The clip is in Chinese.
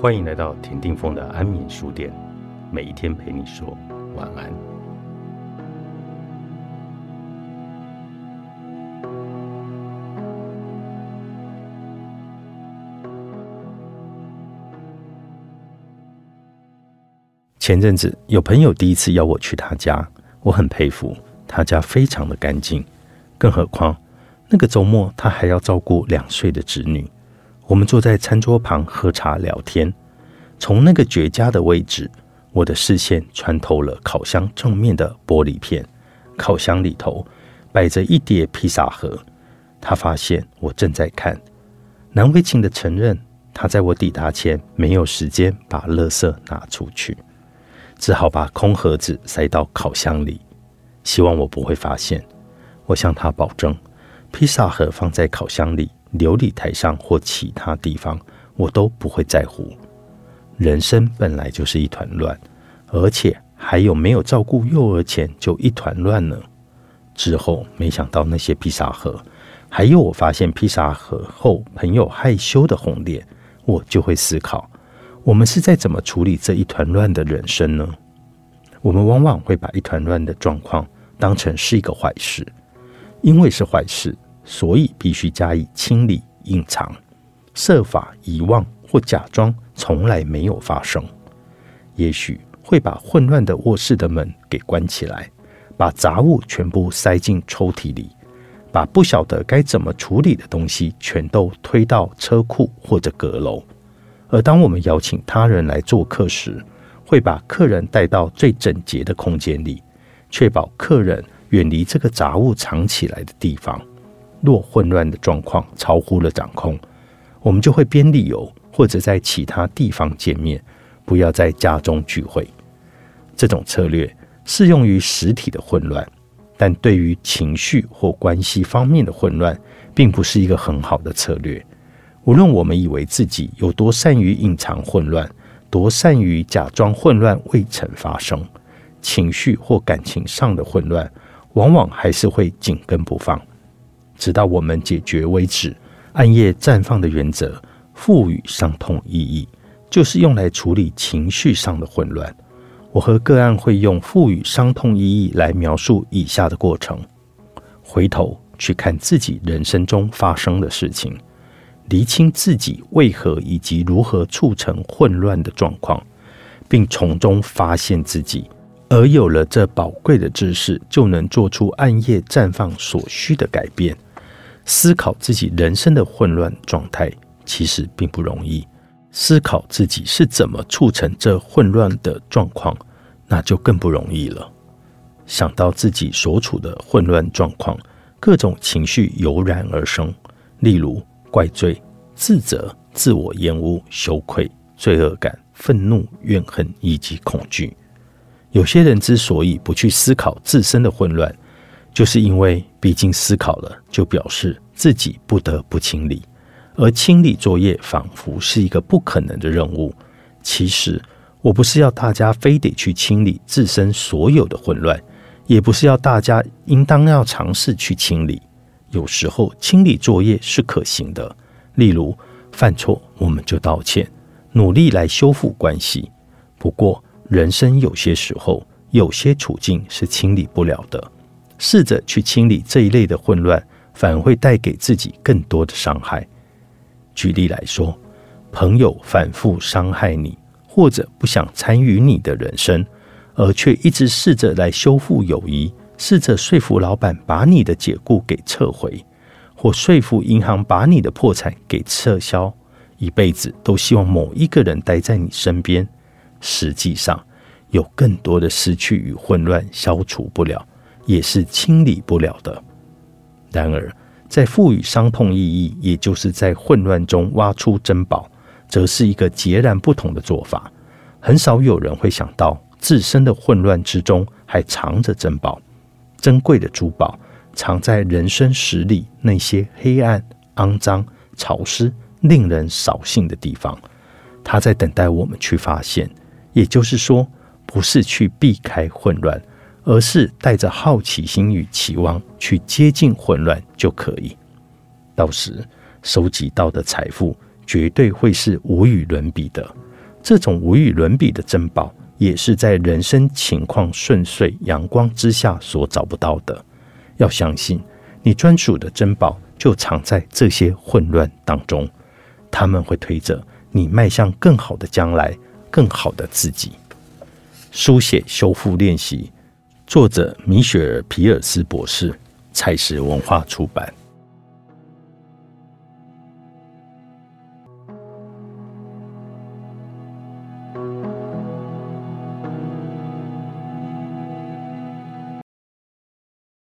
欢迎来到田定峰的安眠书店，每一天陪你说晚安。前阵子有朋友第一次邀我去他家，我很佩服，他家非常的干净，更何况那个周末他还要照顾两岁的侄女。我们坐在餐桌旁喝茶聊天，从那个绝佳的位置，我的视线穿透了烤箱正面的玻璃片。烤箱里头摆着一叠披萨盒，他发现我正在看，难为情的承认，他在我抵达前没有时间把垃圾拿出去，只好把空盒子塞到烤箱里，希望我不会发现。我向他保证，披萨盒放在烤箱里。琉璃台上或其他地方，我都不会在乎。人生本来就是一团乱，而且还有没有照顾幼儿前就一团乱呢？之后没想到那些披萨盒，还有我发现披萨盒后朋友害羞的红脸，我就会思考：我们是在怎么处理这一团乱的人生呢？我们往往会把一团乱的状况当成是一个坏事，因为是坏事。所以必须加以清理、隐藏，设法遗忘或假装从来没有发生。也许会把混乱的卧室的门给关起来，把杂物全部塞进抽屉里，把不晓得该怎么处理的东西全都推到车库或者阁楼。而当我们邀请他人来做客时，会把客人带到最整洁的空间里，确保客人远离这个杂物藏起来的地方。若混乱的状况超乎了掌控，我们就会编理由，或者在其他地方见面，不要在家中聚会。这种策略适用于实体的混乱，但对于情绪或关系方面的混乱，并不是一个很好的策略。无论我们以为自己有多善于隐藏混乱，多善于假装混乱未曾发生，情绪或感情上的混乱，往往还是会紧跟不放。直到我们解决为止。暗夜绽放的原则赋予伤痛意义，就是用来处理情绪上的混乱。我和个案会用赋予伤痛意义来描述以下的过程：回头去看自己人生中发生的事情，厘清自己为何以及如何促成混乱的状况，并从中发现自己。而有了这宝贵的知识，就能做出暗夜绽放所需的改变。思考自己人生的混乱状态，其实并不容易。思考自己是怎么促成这混乱的状况，那就更不容易了。想到自己所处的混乱状况，各种情绪油然而生，例如怪罪、自责、自我厌恶、羞愧、罪恶感、愤怒、怨恨以及恐惧。有些人之所以不去思考自身的混乱，就是因为，毕竟思考了，就表示自己不得不清理，而清理作业仿佛是一个不可能的任务。其实，我不是要大家非得去清理自身所有的混乱，也不是要大家应当要尝试去清理。有时候，清理作业是可行的，例如犯错，我们就道歉，努力来修复关系。不过，人生有些时候，有些处境是清理不了的。试着去清理这一类的混乱，反而会带给自己更多的伤害。举例来说，朋友反复伤害你，或者不想参与你的人生，而却一直试着来修复友谊，试着说服老板把你的解雇给撤回，或说服银行把你的破产给撤销，一辈子都希望某一个人待在你身边，实际上有更多的失去与混乱消除不了。也是清理不了的。然而，在赋予伤痛意义，也就是在混乱中挖出珍宝，则是一个截然不同的做法。很少有人会想到，自身的混乱之中还藏着珍宝。珍贵的珠宝藏在人生史里那些黑暗、肮脏、潮湿、令人扫兴的地方，它在等待我们去发现。也就是说，不是去避开混乱。而是带着好奇心与期望去接近混乱就可以，到时收集到的财富绝对会是无与伦比的。这种无与伦比的珍宝，也是在人生情况顺遂、阳光之下所找不到的。要相信，你专属的珍宝就藏在这些混乱当中，他们会推着你迈向更好的将来、更好的自己。书写修复练习，作者米雪尔·皮尔斯博士，蔡氏文化出版。